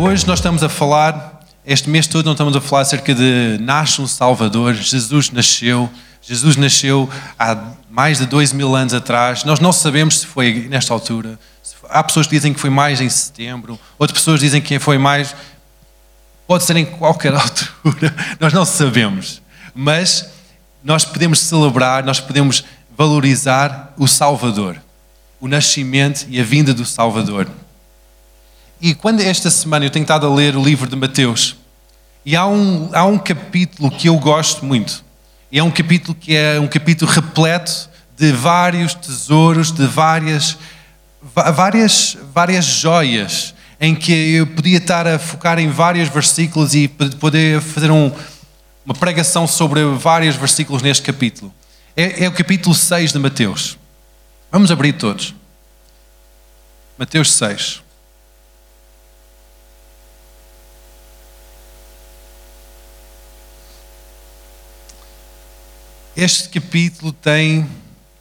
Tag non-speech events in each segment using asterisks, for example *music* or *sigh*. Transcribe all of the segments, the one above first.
Hoje nós estamos a falar, este mês todo, não estamos a falar acerca de nasce um Salvador, Jesus nasceu, Jesus nasceu há mais de dois mil anos atrás. Nós não sabemos se foi nesta altura. Há pessoas que dizem que foi mais em setembro, outras pessoas dizem que foi mais. Pode ser em qualquer *laughs* altura, nós não sabemos. Mas nós podemos celebrar, nós podemos valorizar o Salvador, o nascimento e a vinda do Salvador. E quando esta semana eu tenho estado a ler o livro de Mateus, e há um, há um capítulo que eu gosto muito. E é um capítulo que é um capítulo repleto de vários tesouros, de várias, várias, várias joias, em que eu podia estar a focar em vários versículos e poder fazer um, uma pregação sobre vários versículos neste capítulo. É, é o capítulo 6 de Mateus. Vamos abrir todos. Mateus 6. Este capítulo tem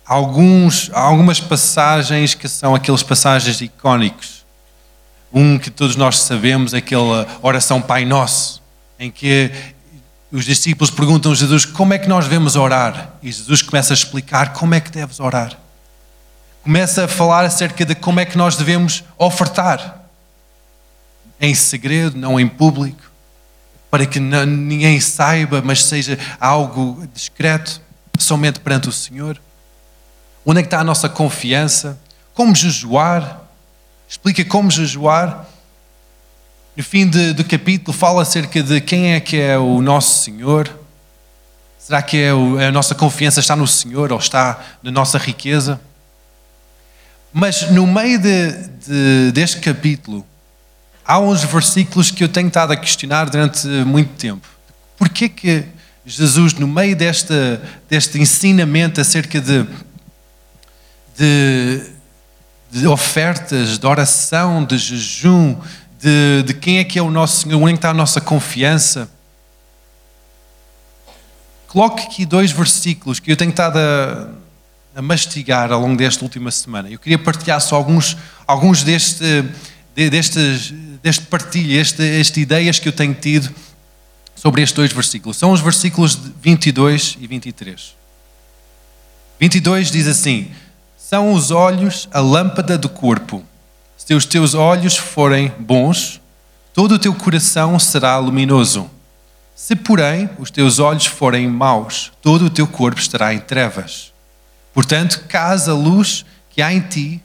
alguns, algumas passagens que são aqueles passagens icónicos. Um que todos nós sabemos, aquela oração Pai Nosso, em que os discípulos perguntam a Jesus como é que nós devemos orar. E Jesus começa a explicar como é que deves orar. Começa a falar acerca de como é que nós devemos ofertar. Em segredo, não em público. Para que ninguém saiba, mas seja algo discreto somente perante o Senhor? Onde é que está a nossa confiança? Como jejuar? Explica como jejuar. No fim de, do capítulo fala acerca de quem é que é o nosso Senhor. Será que é o, a nossa confiança está no Senhor ou está na nossa riqueza? Mas no meio de, de, deste capítulo, há uns versículos que eu tenho estado a questionar durante muito tempo. Porquê que Jesus, no meio desta, deste ensinamento acerca de, de, de, ofertas, de oração, de jejum, de, de quem é que é o nosso Senhor, onde é está a nossa confiança, coloque aqui dois versículos que eu tenho estado a, a mastigar ao longo desta última semana. Eu queria partilhar só alguns, alguns deste, destes, deste partilho, este, estas ideias que eu tenho tido sobre estes dois versículos. São os versículos 22 e 23. 22 diz assim: São os olhos a lâmpada do corpo. Se os teus olhos forem bons, todo o teu coração será luminoso. Se, porém, os teus olhos forem maus, todo o teu corpo estará em trevas. Portanto, caso a luz que há em ti,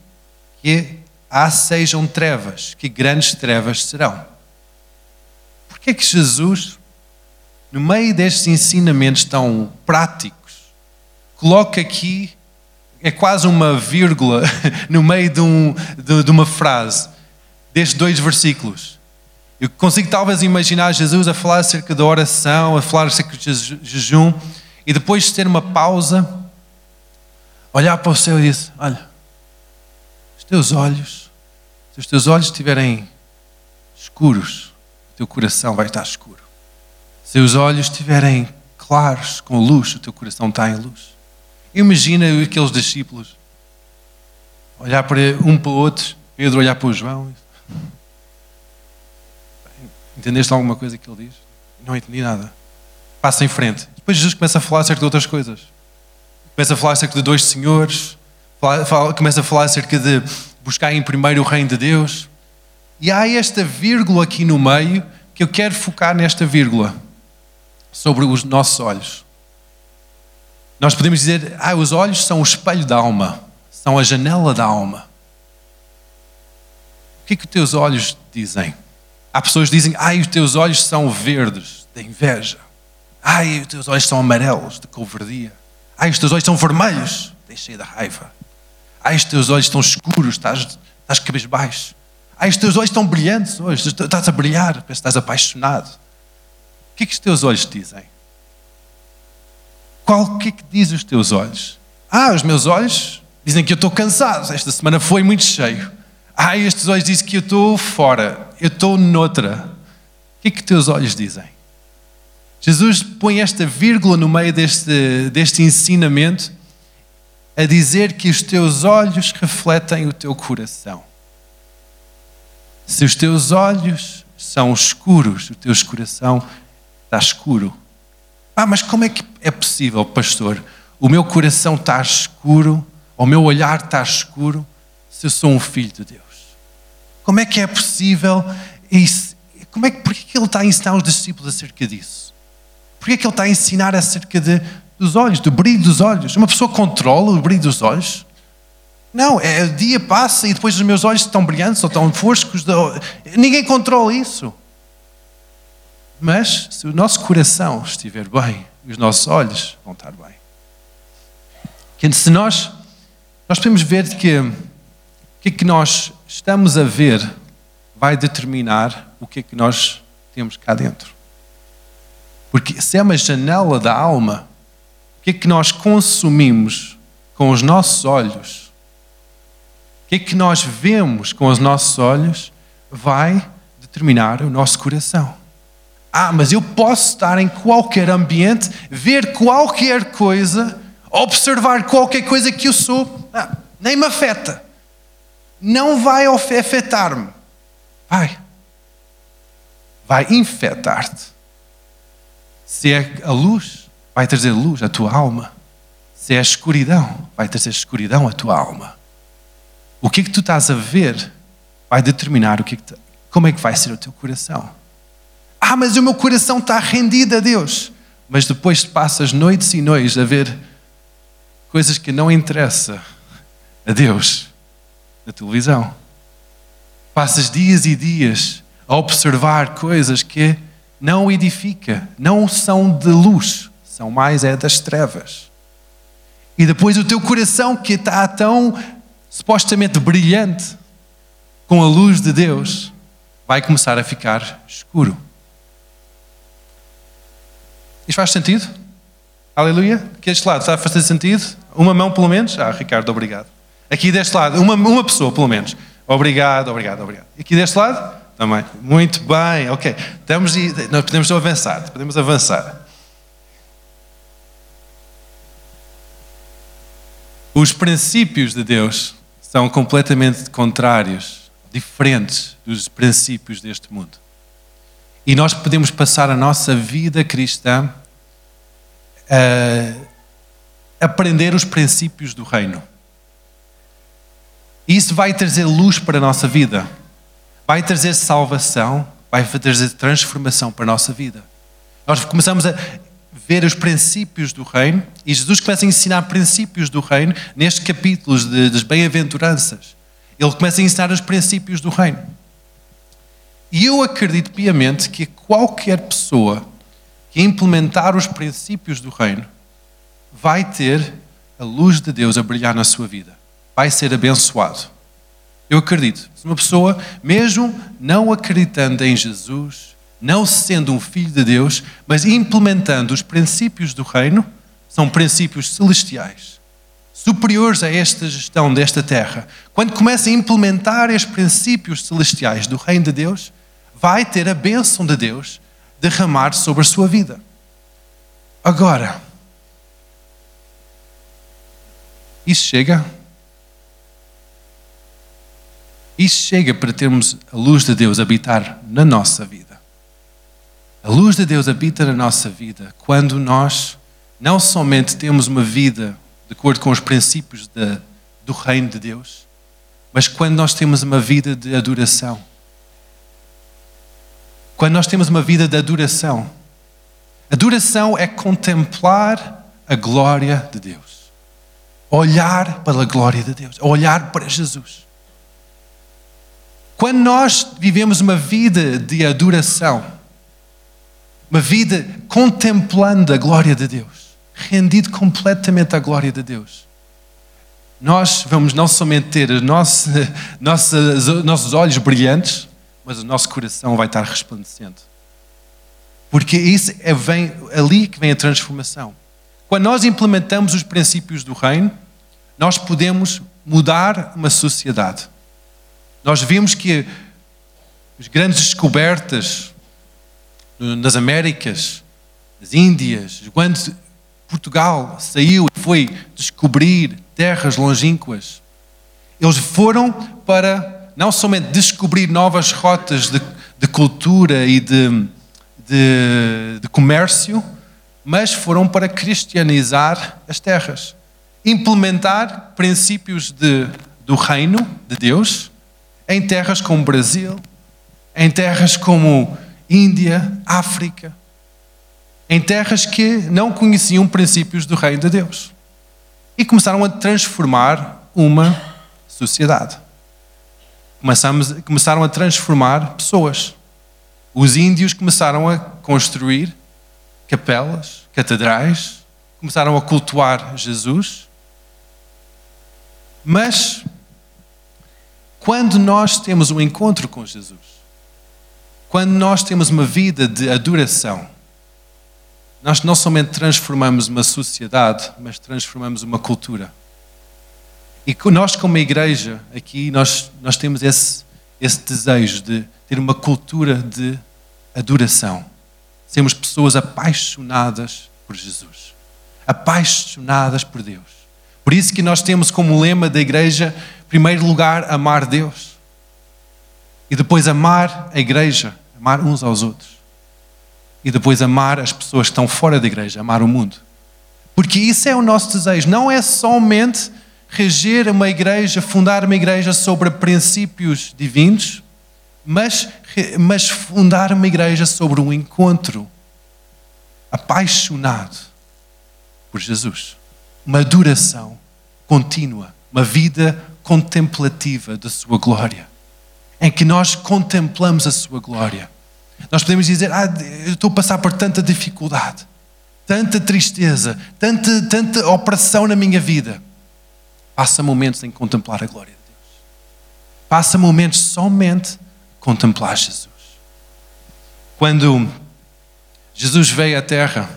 que há sejam trevas, que grandes trevas serão. Por é que Jesus no meio destes ensinamentos tão práticos, coloca aqui, é quase uma vírgula *laughs* no meio de, um, de, de uma frase, destes dois versículos. Eu consigo talvez imaginar Jesus a falar acerca da oração, a falar acerca de jejum, e depois de ter uma pausa, olhar para o céu e dizer: Olha, os teus olhos, se os teus olhos estiverem escuros, o teu coração vai estar escuro. Se os olhos estiverem claros, com luz, o teu coração está em luz. Imagina aqueles discípulos olhar para um para o outro, Pedro olhar para o João. Entendeste alguma coisa que ele diz? Não entendi nada. Passa em frente. Depois Jesus começa a falar acerca de outras coisas. Começa a falar acerca de dois senhores. Começa a falar acerca de buscar em primeiro o reino de Deus. E há esta vírgula aqui no meio que eu quero focar nesta vírgula sobre os nossos olhos. Nós podemos dizer, ah, os olhos são o espelho da alma, são a janela da alma. O que é que os teus olhos dizem? Há pessoas que dizem, ai, os teus olhos são verdes, da inveja. Ai, os teus olhos são amarelos, de covardia. Ai, os teus olhos são vermelhos, deixei da raiva. Ai, os teus olhos estão escuros, estás, estás cabisbaixo. Ai, os teus olhos estão brilhantes hoje, estás a brilhar, parece que estás apaixonado. Que é que os teus olhos dizem? Qual o que é que dizem os teus olhos? Ah, os meus olhos dizem que eu estou cansado, esta semana foi muito cheio. Ah, estes olhos dizem que eu estou fora, eu estou noutra. O que é que os teus olhos dizem? Jesus põe esta vírgula no meio deste, deste ensinamento a dizer que os teus olhos refletem o teu coração. Se os teus olhos são escuros, o teu coração está escuro. Ah, mas como é que é possível, pastor? O meu coração está escuro, o meu olhar está escuro, se eu sou um filho de Deus. Como é que é possível isso? Como é que, por que ele está a ensinar os discípulos acerca disso? Por que ele está a ensinar acerca de, dos olhos, do brilho dos olhos? Uma pessoa controla o brilho dos olhos? Não, é, o dia passa e depois os meus olhos estão brilhantes ou estão foscos. Ninguém controla isso. Mas se o nosso coração estiver bem, os nossos olhos vão estar bem. Que se nós, nós podemos ver que o que é que nós estamos a ver vai determinar o que é que nós temos cá dentro. Porque se é uma janela da alma, o que é que nós consumimos com os nossos olhos, o que é que nós vemos com os nossos olhos, vai determinar o nosso coração. Ah, mas eu posso estar em qualquer ambiente, ver qualquer coisa, observar qualquer coisa que eu sou, ah, nem me afeta. Não vai afetar-me. Vai. Vai infectar-te. Se é a luz, vai trazer luz à tua alma. Se é a escuridão, vai trazer escuridão à tua alma. O que é que tu estás a ver vai determinar o que, é que como é que vai ser o teu coração. Ah, mas o meu coração está rendido a Deus. Mas depois passas noites e noites a ver coisas que não interessam a Deus na televisão. Passas dias e dias a observar coisas que não edifica, não são de luz, são mais é das trevas. E depois o teu coração que está tão supostamente brilhante com a luz de Deus vai começar a ficar escuro. Isto faz sentido? Aleluia? Aqui deste lado está a fazer sentido? Uma mão pelo menos? Ah, Ricardo, obrigado. Aqui deste lado, uma, uma pessoa pelo menos. Obrigado, obrigado, obrigado. Aqui deste lado? Também. Muito bem, ok. Estamos, nós podemos avançar, podemos avançar. Os princípios de Deus são completamente contrários, diferentes dos princípios deste mundo. E nós podemos passar a nossa vida cristã a aprender os princípios do reino. Isso vai trazer luz para a nossa vida, vai trazer salvação, vai trazer transformação para a nossa vida. Nós começamos a ver os princípios do reino e Jesus começa a ensinar princípios do reino nestes capítulos das bem-aventuranças. Ele começa a ensinar os princípios do reino. E eu acredito piamente que qualquer pessoa que implementar os princípios do reino vai ter a luz de Deus a brilhar na sua vida. Vai ser abençoado. Eu acredito. Se uma pessoa, mesmo não acreditando em Jesus, não sendo um filho de Deus, mas implementando os princípios do reino, são princípios celestiais, superiores a esta gestão desta terra. Quando começa a implementar estes princípios celestiais do reino de Deus, vai ter a bênção de Deus derramar sobre a sua vida. Agora, isso chega? Isso chega para termos a luz de Deus habitar na nossa vida. A luz de Deus habita na nossa vida quando nós não somente temos uma vida de acordo com os princípios de, do reino de Deus, mas quando nós temos uma vida de adoração quando nós temos uma vida de adoração. Adoração é contemplar a glória de Deus. Olhar para a glória de Deus. Olhar para Jesus. Quando nós vivemos uma vida de adoração, uma vida contemplando a glória de Deus, rendido completamente à glória de Deus, nós vamos não somente ter *laughs* os nossos, nossos olhos brilhantes, mas o nosso coração vai estar resplandecendo. Porque isso é vem, ali que vem a transformação. Quando nós implementamos os princípios do reino, nós podemos mudar uma sociedade. Nós vimos que as grandes descobertas nas Américas, nas Índias, quando Portugal saiu e foi descobrir terras longínquas, eles foram para não somente descobrir novas rotas de, de cultura e de, de, de comércio, mas foram para cristianizar as terras, implementar princípios de, do reino de Deus em terras como Brasil, em terras como Índia, África, em terras que não conheciam princípios do reino de Deus. E começaram a transformar uma sociedade. Começamos, começaram a transformar pessoas. Os índios começaram a construir capelas, catedrais, começaram a cultuar Jesus. Mas, quando nós temos um encontro com Jesus, quando nós temos uma vida de adoração, nós não somente transformamos uma sociedade, mas transformamos uma cultura. E nós, como igreja, aqui, nós, nós temos esse, esse desejo de ter uma cultura de adoração. Sermos pessoas apaixonadas por Jesus, apaixonadas por Deus. Por isso que nós temos como lema da igreja, em primeiro lugar, amar Deus. E depois amar a igreja, amar uns aos outros. E depois amar as pessoas que estão fora da igreja, amar o mundo. Porque isso é o nosso desejo. Não é somente reger uma igreja, fundar uma igreja sobre princípios divinos, mas, mas fundar uma igreja sobre um encontro apaixonado por Jesus. Uma adoração contínua, uma vida contemplativa da Sua glória, em que nós contemplamos a Sua glória. Nós podemos dizer: Ah, eu estou a passar por tanta dificuldade, tanta tristeza, tanta, tanta opressão na minha vida. Passa momentos em contemplar a glória de Deus. Passa momentos somente contemplar Jesus. Quando Jesus veio à Terra,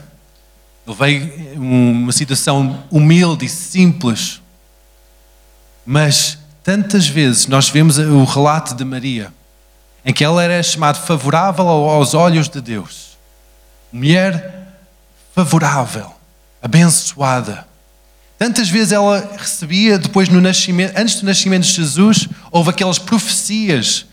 ele veio uma situação humilde e simples, mas tantas vezes nós vemos o relato de Maria, em que ela era chamada favorável aos olhos de Deus, mulher favorável, abençoada. Tantas vezes ela recebia, depois no nascimento, antes do nascimento de Jesus, houve aquelas profecias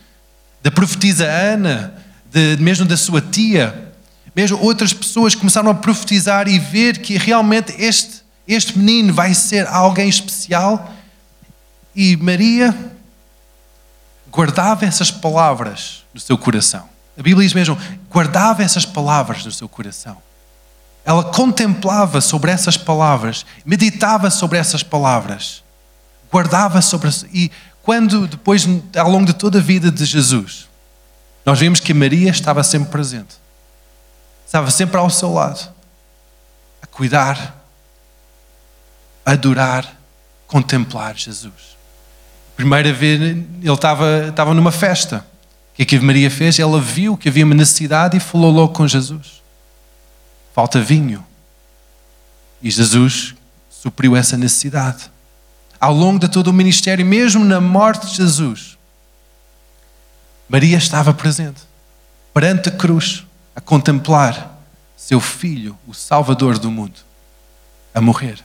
da profetisa Ana, de, mesmo da sua tia, mesmo outras pessoas começaram a profetizar e ver que realmente este, este menino vai ser alguém especial. E Maria guardava essas palavras no seu coração. A Bíblia diz mesmo: guardava essas palavras no seu coração. Ela contemplava sobre essas palavras, meditava sobre essas palavras, guardava sobre. E quando depois, ao longo de toda a vida de Jesus, nós vemos que Maria estava sempre presente, estava sempre ao seu lado, a cuidar, a adorar, contemplar Jesus. Primeira vez, ele estava, estava numa festa. O que é que Maria fez? Ela viu que havia uma necessidade e falou logo com Jesus. Falta vinho. E Jesus supriu essa necessidade ao longo de todo o ministério, mesmo na morte de Jesus, Maria estava presente, perante a cruz, a contemplar seu filho, o Salvador do mundo, a morrer.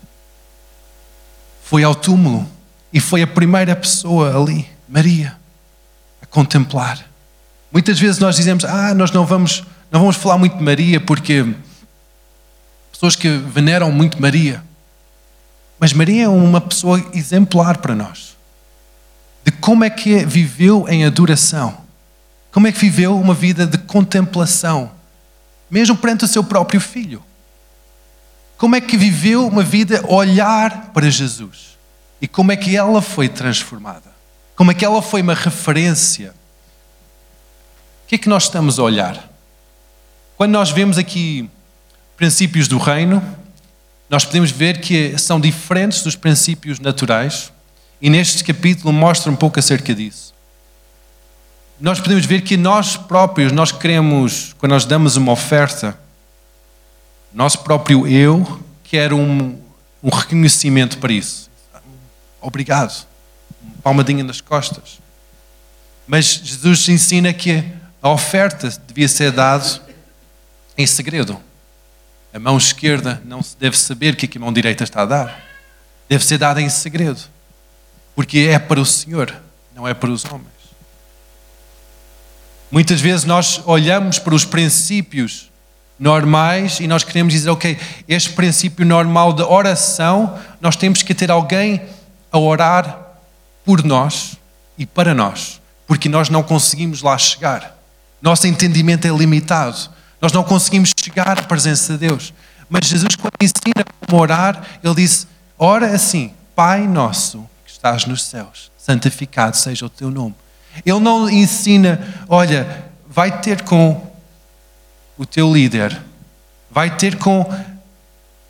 Foi ao túmulo e foi a primeira pessoa ali, Maria, a contemplar. Muitas vezes nós dizemos: "Ah, nós não vamos, não vamos falar muito de Maria porque pessoas que veneram muito Maria mas Maria é uma pessoa exemplar para nós. De como é que viveu em adoração. Como é que viveu uma vida de contemplação, mesmo perante o seu próprio filho. Como é que viveu uma vida olhar para Jesus. E como é que ela foi transformada. Como é que ela foi uma referência. O que é que nós estamos a olhar? Quando nós vemos aqui princípios do reino, nós podemos ver que são diferentes dos princípios naturais e neste capítulo mostra um pouco acerca disso. Nós podemos ver que nós próprios, nós queremos, quando nós damos uma oferta, nosso próprio eu quer um, um reconhecimento para isso. Obrigado. Uma palmadinha nas costas. Mas Jesus ensina que a oferta devia ser dada em segredo. A mão esquerda não se deve saber o que, a mão direita está a dar. Deve ser dada em segredo. Porque é para o Senhor, não é para os homens. Muitas vezes nós olhamos para os princípios normais e nós queremos dizer, ok, este princípio normal de oração, nós temos que ter alguém a orar por nós e para nós, porque nós não conseguimos lá chegar. Nosso entendimento é limitado. Nós não conseguimos chegar à presença de Deus. Mas Jesus, quando ensina como orar, ele diz: Ora assim, Pai nosso que estás nos céus, santificado seja o teu nome. Ele não ensina, olha, vai ter com o teu líder, vai ter com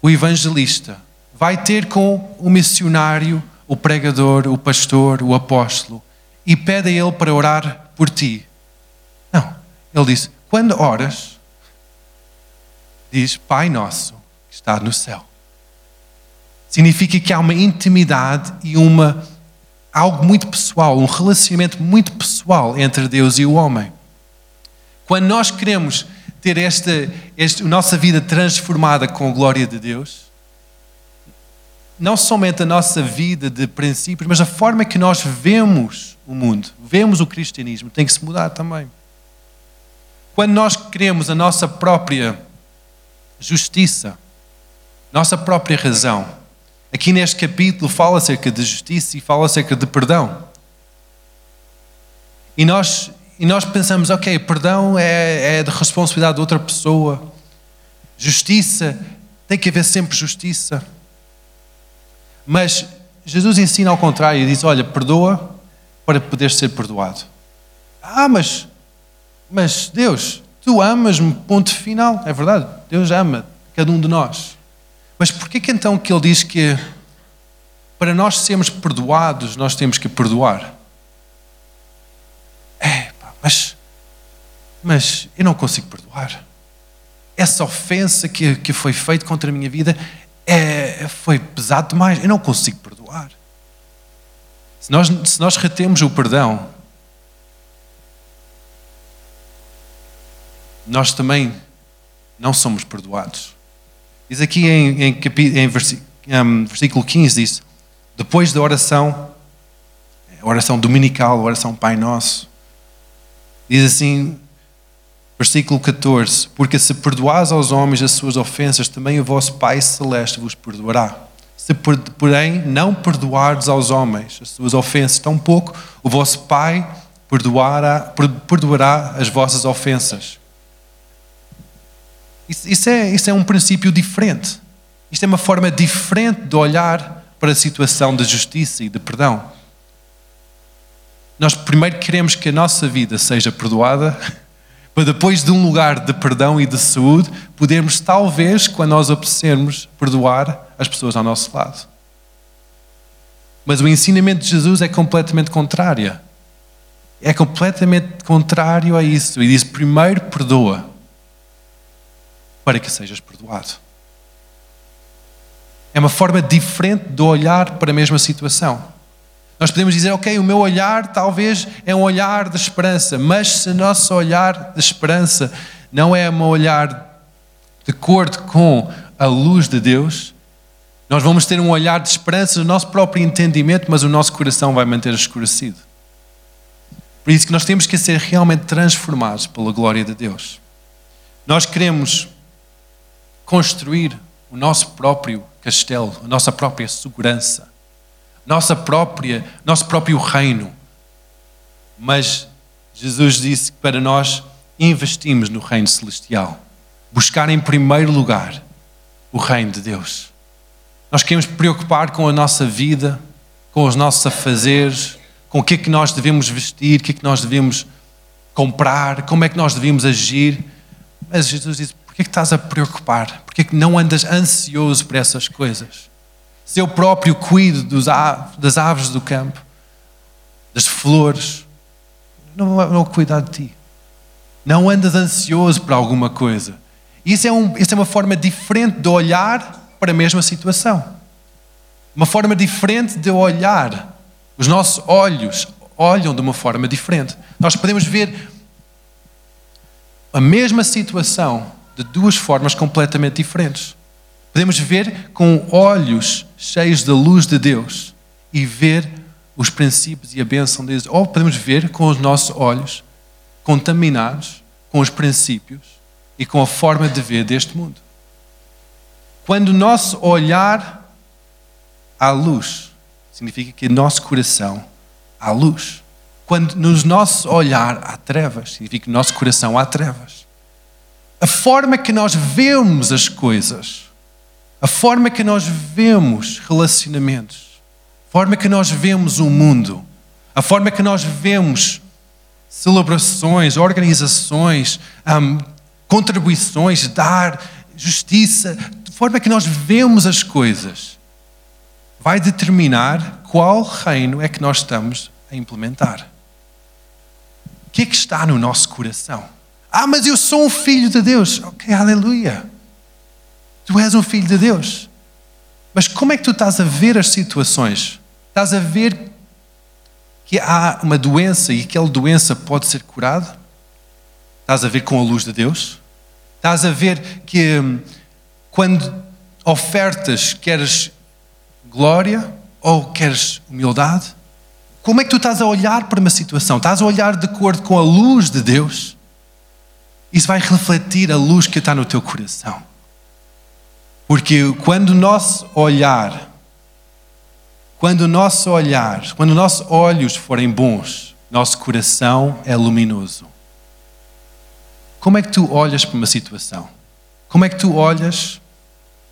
o evangelista, vai ter com o missionário, o pregador, o pastor, o apóstolo, e pede a ele para orar por ti. Não, ele diz: quando oras, diz Pai Nosso que está no céu. Significa que há uma intimidade e uma algo muito pessoal, um relacionamento muito pessoal entre Deus e o homem. Quando nós queremos ter esta, esta nossa vida transformada com a glória de Deus, não somente a nossa vida de princípios, mas a forma que nós vemos o mundo, vemos o cristianismo, tem que se mudar também. Quando nós queremos a nossa própria justiça, nossa própria razão, aqui neste capítulo fala acerca de justiça e fala acerca de perdão. E nós, e nós pensamos, ok, perdão é, é de responsabilidade de outra pessoa, justiça, tem que haver sempre justiça. Mas Jesus ensina ao contrário diz: Olha, perdoa para poder ser perdoado. Ah, mas mas Deus, tu amas-me, ponto final. É verdade, Deus ama cada um de nós. Mas porquê que então que ele diz que para nós sermos perdoados, nós temos que perdoar? É, mas, mas eu não consigo perdoar. Essa ofensa que, que foi feita contra a minha vida é, foi pesado demais. Eu não consigo perdoar. Se nós, se nós retemos o perdão, nós também não somos perdoados. Diz aqui em, em, em versículo 15: diz, depois da oração, oração dominical, oração Pai Nosso, diz assim, versículo 14: Porque se perdoais aos homens as suas ofensas, também o vosso Pai Celeste vos perdoará. Se, porém, não perdoardes aos homens as suas ofensas, tampouco o vosso Pai perdoará, perdoará as vossas ofensas. Isso, isso, é, isso é um princípio diferente. Isto é uma forma diferente de olhar para a situação de justiça e de perdão. Nós primeiro queremos que a nossa vida seja perdoada, *laughs* para depois de um lugar de perdão e de saúde, podermos, talvez, quando nós apetecermos, perdoar as pessoas ao nosso lado. Mas o ensinamento de Jesus é completamente contrário. É completamente contrário a isso. E diz: primeiro perdoa para que sejas perdoado. É uma forma diferente de olhar para a mesma situação. Nós podemos dizer, ok, o meu olhar talvez é um olhar de esperança, mas se nosso olhar de esperança não é um olhar de acordo com a luz de Deus, nós vamos ter um olhar de esperança no nosso próprio entendimento, mas o nosso coração vai manter escurecido. Por isso que nós temos que ser realmente transformados pela glória de Deus. Nós queremos construir o nosso próprio castelo, a nossa própria segurança, nossa própria, nosso próprio reino. Mas Jesus disse que para nós investimos no reino celestial, buscar em primeiro lugar o reino de Deus. Nós queremos preocupar com a nossa vida, com os nossos afazeres, com o que é que nós devemos vestir, o que é que nós devemos comprar, como é que nós devemos agir. Mas Jesus disse: que é que estás a preocupar? Por que é que não andas ansioso por essas coisas? Se eu próprio cuido dos aves, das aves do campo, das flores, não vou cuidar de ti. Não andas ansioso por alguma coisa. Isso é, um, isso é uma forma diferente de olhar para a mesma situação. Uma forma diferente de olhar. Os nossos olhos olham de uma forma diferente. Nós podemos ver a mesma situação de duas formas completamente diferentes. Podemos ver com olhos cheios da luz de Deus e ver os princípios e a bênção de Deus. Ou podemos ver com os nossos olhos contaminados com os princípios e com a forma de ver deste mundo. Quando o nosso olhar à luz, significa que nosso coração há luz. Quando no nosso olhar há trevas, significa que no nosso coração há trevas. A forma que nós vemos as coisas, a forma que nós vemos relacionamentos, a forma que nós vemos o mundo, a forma que nós vemos celebrações, organizações, um, contribuições, dar, justiça, a forma que nós vemos as coisas, vai determinar qual reino é que nós estamos a implementar. O que é que está no nosso coração? Ah, mas eu sou um filho de Deus. Ok, aleluia. Tu és um filho de Deus. Mas como é que tu estás a ver as situações? Estás a ver que há uma doença e aquela doença pode ser curada? Estás a ver com a luz de Deus? Estás a ver que hum, quando ofertas queres glória ou queres humildade? Como é que tu estás a olhar para uma situação? Estás a olhar de acordo com a luz de Deus? Isso vai refletir a luz que está no teu coração. Porque quando o nosso olhar, quando o nosso olhar, quando os nossos olhos forem bons, nosso coração é luminoso. Como é que tu olhas para uma situação? Como é que tu olhas?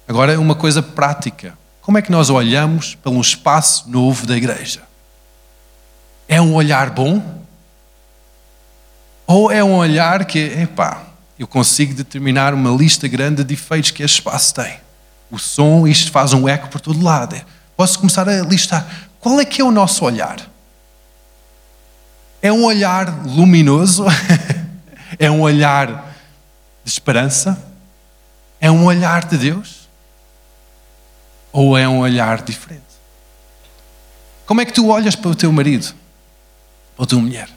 Agora, é uma coisa prática. Como é que nós olhamos para um espaço novo da igreja? É um olhar bom? Ou é um olhar que, epá, eu consigo determinar uma lista grande de defeitos que este espaço tem? O som, isto faz um eco por todo lado. Posso começar a listar. Qual é que é o nosso olhar? É um olhar luminoso? *laughs* é um olhar de esperança? É um olhar de Deus? Ou é um olhar diferente? Como é que tu olhas para o teu marido? Para a tua mulher?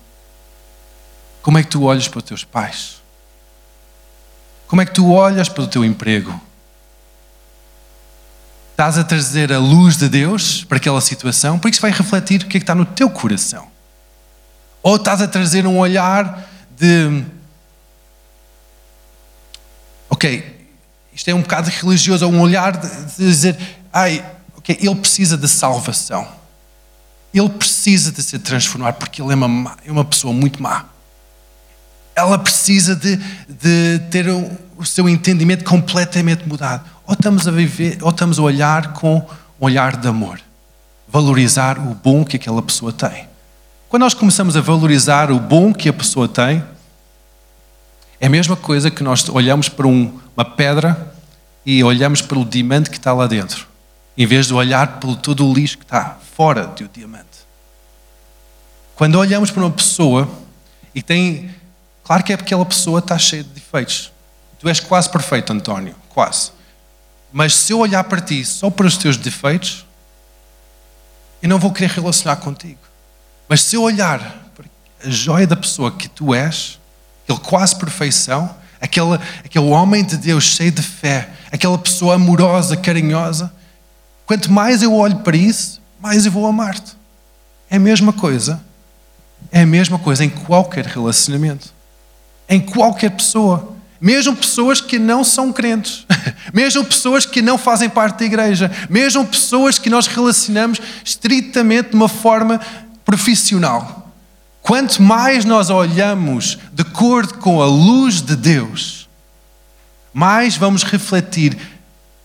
Como é que tu olhas para os teus pais? Como é que tu olhas para o teu emprego? Estás a trazer a luz de Deus para aquela situação, porque isso vai refletir o que é que está no teu coração. Ou estás a trazer um olhar de. Ok, isto é um bocado religioso, ou um olhar de dizer, ai, ok, ele precisa de salvação. Ele precisa de ser transformado porque ele é uma, é uma pessoa muito má. Ela precisa de, de ter o, seu entendimento completamente mudado. Ou estamos a viver, ou estamos a olhar com um olhar de amor, valorizar o bom que aquela pessoa tem. Quando nós começamos a valorizar o bom que a pessoa tem, é a mesma coisa que nós olhamos para um, uma pedra e olhamos para o diamante que está lá dentro, em vez de olhar para todo o lixo que está fora do diamante. Quando olhamos para uma pessoa e tem. Claro que é porque aquela pessoa está cheia de defeitos. Tu és quase perfeito, António, quase. Mas se eu olhar para ti só para os teus defeitos, eu não vou querer relacionar contigo. Mas se eu olhar para a joia da pessoa que tu és, aquele quase perfeição, aquele, aquele homem de Deus cheio de fé, aquela pessoa amorosa, carinhosa, quanto mais eu olho para isso, mais eu vou amar-te. É a mesma coisa. É a mesma coisa em qualquer relacionamento. Em qualquer pessoa. Mesmo pessoas que não são crentes, *laughs* mesmo pessoas que não fazem parte da igreja, mesmo pessoas que nós relacionamos estritamente de uma forma profissional. Quanto mais nós olhamos de acordo com a luz de Deus, mais vamos refletir,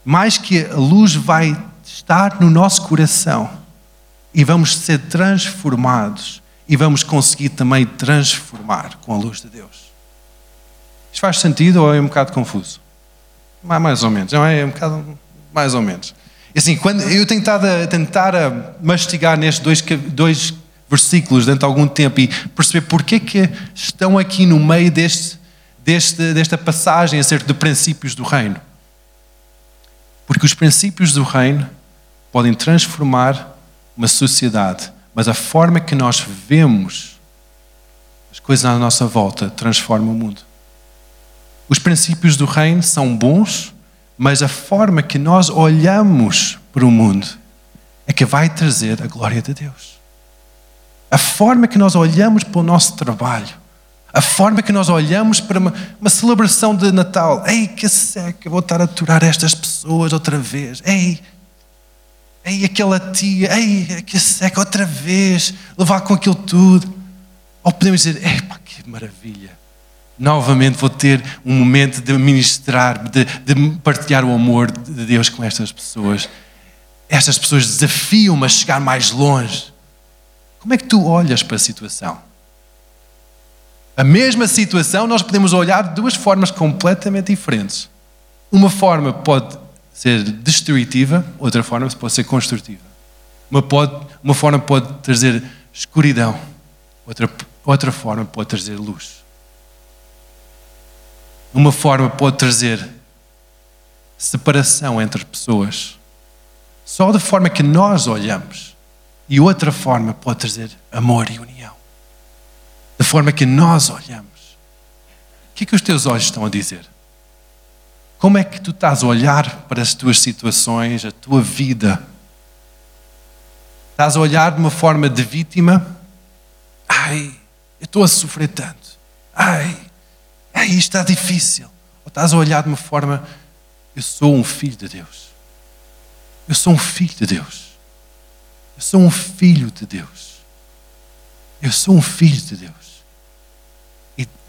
mais que a luz vai estar no nosso coração e vamos ser transformados e vamos conseguir também transformar com a luz de Deus. Isto faz sentido ou é um bocado confuso? Mais ou menos, não é? É um bocado mais ou menos. E assim, quando eu tenho tentado a, tentar a mastigar nestes dois, dois versículos durante algum tempo e perceber porque é que estão aqui no meio deste, deste, desta passagem acerca de princípios do reino. Porque os princípios do reino podem transformar uma sociedade, mas a forma que nós vemos as coisas à nossa volta transforma o mundo. Os princípios do reino são bons, mas a forma que nós olhamos para o mundo é que vai trazer a glória de Deus. A forma que nós olhamos para o nosso trabalho, A forma que nós olhamos para uma, uma celebração de Natal. Ei, que seca, vou estar a aturar estas pessoas outra vez. Ei, ei, aquela tia, ei, que seca outra vez, levar com aquilo tudo. Ou podemos dizer, ei, que maravilha. Novamente vou ter um momento de ministrar, de, de partilhar o amor de Deus com estas pessoas. Estas pessoas desafiam-me a chegar mais longe. Como é que tu olhas para a situação? A mesma situação nós podemos olhar de duas formas completamente diferentes. Uma forma pode ser destrutiva, outra forma pode ser construtiva. Uma, pode, uma forma pode trazer escuridão, outra, outra forma pode trazer luz. Uma forma pode trazer separação entre pessoas, só da forma que nós olhamos, e outra forma pode trazer amor e união da forma que nós olhamos. O que é que os teus olhos estão a dizer? Como é que tu estás a olhar para as tuas situações, a tua vida? Estás a olhar de uma forma de vítima? Ai, eu estou a sofrer tanto. Ai, ai, isto está difícil. Ou estás a olhar de uma forma, eu sou um filho de Deus. Eu sou um filho de Deus. Eu sou um filho de Deus. Eu sou um filho de Deus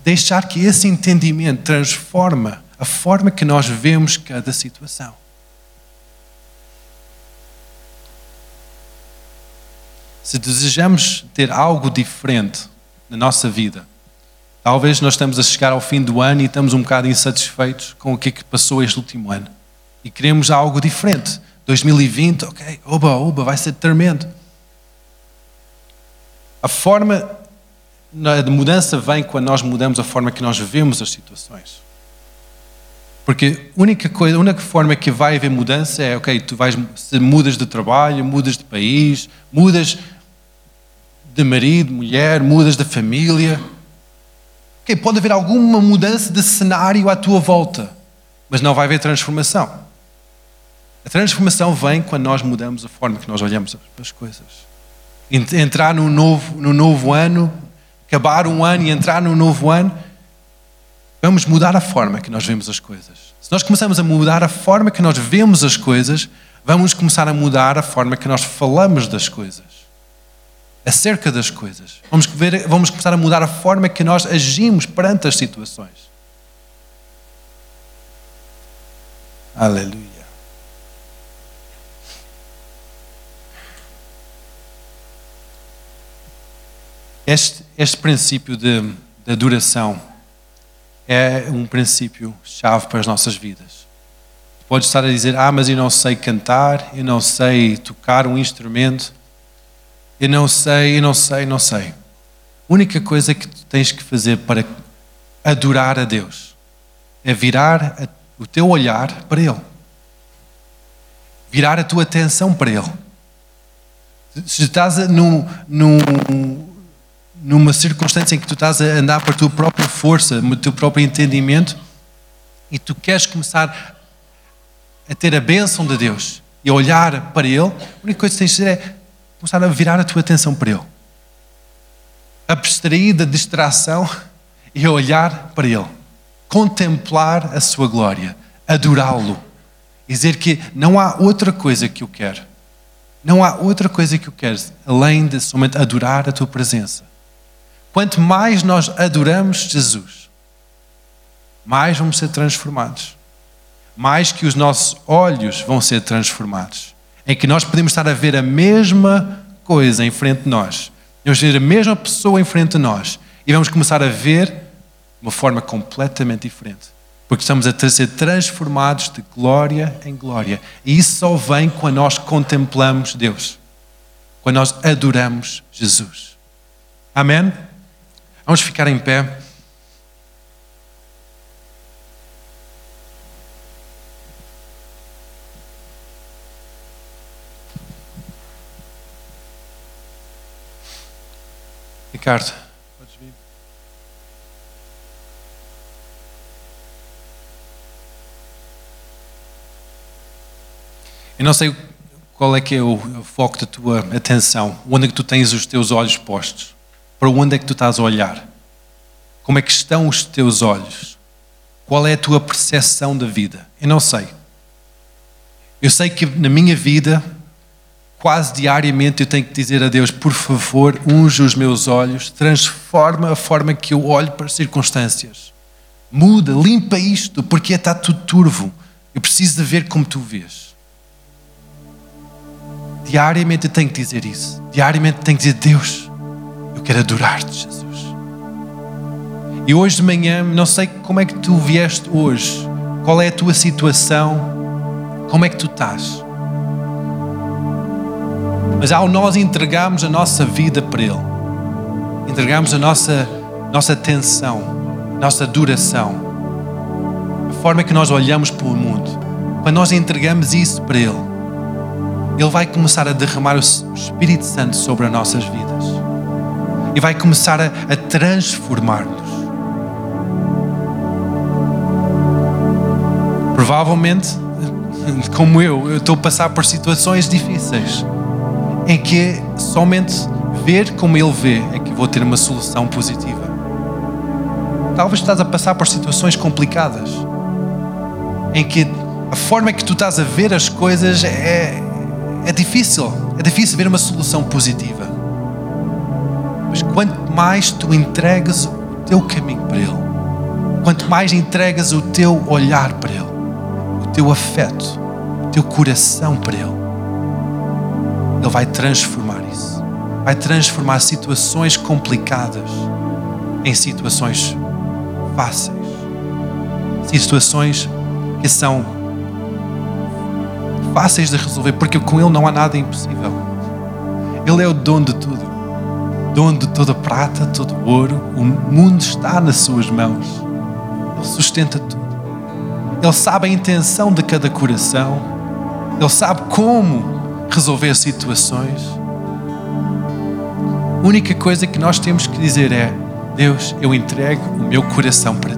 deixar que esse entendimento transforma a forma que nós vemos cada situação. Se desejamos ter algo diferente na nossa vida, talvez nós estamos a chegar ao fim do ano e estamos um bocado insatisfeitos com o que é que passou este último ano e queremos algo diferente. 2020, ok, oba, oba, vai ser tremendo. A forma a mudança vem quando nós mudamos a forma que nós vemos as situações. Porque a única, coisa, a única forma que vai haver mudança é, ok, tu vais, se mudas de trabalho, mudas de país, mudas de marido, mulher, mudas de família. Pode haver alguma mudança de cenário à tua volta, mas não vai haver transformação. A transformação vem quando nós mudamos a forma que nós olhamos as coisas. Entrar no novo, no novo ano acabar um ano e entrar no novo ano, vamos mudar a forma que nós vemos as coisas. Se nós começamos a mudar a forma que nós vemos as coisas, vamos começar a mudar a forma que nós falamos das coisas, acerca das coisas. Vamos, ver, vamos começar a mudar a forma que nós agimos perante as situações. Aleluia. Este, este princípio de, de adoração é um princípio chave para as nossas vidas. Podes estar a dizer: Ah, mas eu não sei cantar, eu não sei tocar um instrumento, eu não sei, eu não sei, não sei. A única coisa que tu tens que fazer para adorar a Deus é virar o teu olhar para Ele, virar a tua atenção para Ele. Se estás num, num numa circunstância em que tu estás a andar para a tua própria força, no teu próprio entendimento, e tu queres começar a ter a bênção de Deus e a olhar para Ele, a única coisa que tens de fazer é começar a virar a tua atenção para Ele. Abstrair da distração e olhar para Ele. Contemplar a Sua glória, adorá-lo. Dizer que não há outra coisa que eu quero. Não há outra coisa que eu quero além de somente adorar a tua presença. Quanto mais nós adoramos Jesus, mais vamos ser transformados. Mais que os nossos olhos vão ser transformados. Em que nós podemos estar a ver a mesma coisa em frente de nós. Vamos ver a mesma pessoa em frente de nós. E vamos começar a ver de uma forma completamente diferente. Porque estamos a ser transformados de glória em glória. E isso só vem quando nós contemplamos Deus. Quando nós adoramos Jesus. Amém? Vamos ficar em pé. Ricardo, podes vir. Eu não sei qual é que é o foco da tua atenção, onde é que tu tens os teus olhos postos. Para onde é que tu estás a olhar? Como é que estão os teus olhos? Qual é a tua percepção da vida? Eu não sei. Eu sei que na minha vida, quase diariamente, eu tenho que dizer a Deus: por favor, unge os meus olhos, transforma a forma que eu olho para as circunstâncias. Muda, limpa isto, porque está tudo turvo. Eu preciso de ver como tu vês. Diariamente eu tenho que dizer isso. Diariamente tenho que dizer: Deus, eu quero adorar-te, Jesus. E hoje de manhã, não sei como é que tu vieste hoje, qual é a tua situação, como é que tu estás. Mas ao nós entregarmos a nossa vida para Ele, entregarmos a nossa, nossa atenção, nossa adoração, a forma que nós olhamos para o mundo, quando nós entregamos isso para Ele, ele vai começar a derramar o Espírito Santo sobre as nossas vidas e vai começar a, a transformar-nos. Provavelmente, *laughs* como eu, eu estou a passar por situações difíceis em que somente ver como Ele vê é que vou ter uma solução positiva. Talvez estás a passar por situações complicadas em que a forma que tu estás a ver as coisas é, é difícil, é difícil ver uma solução positiva. Mas quanto mais tu entregas o teu caminho para Ele, quanto mais entregas o teu olhar para Ele, o teu afeto, o teu coração para Ele, Ele vai transformar isso. Vai transformar situações complicadas em situações fáceis. Situações que são fáceis de resolver, porque com Ele não há nada impossível. Ele é o dono de tudo. Dono de toda prata, todo ouro. O mundo está nas suas mãos. Ele sustenta tudo. Ele sabe a intenção de cada coração. Ele sabe como resolver situações. A única coisa que nós temos que dizer é: Deus, eu entrego o meu coração para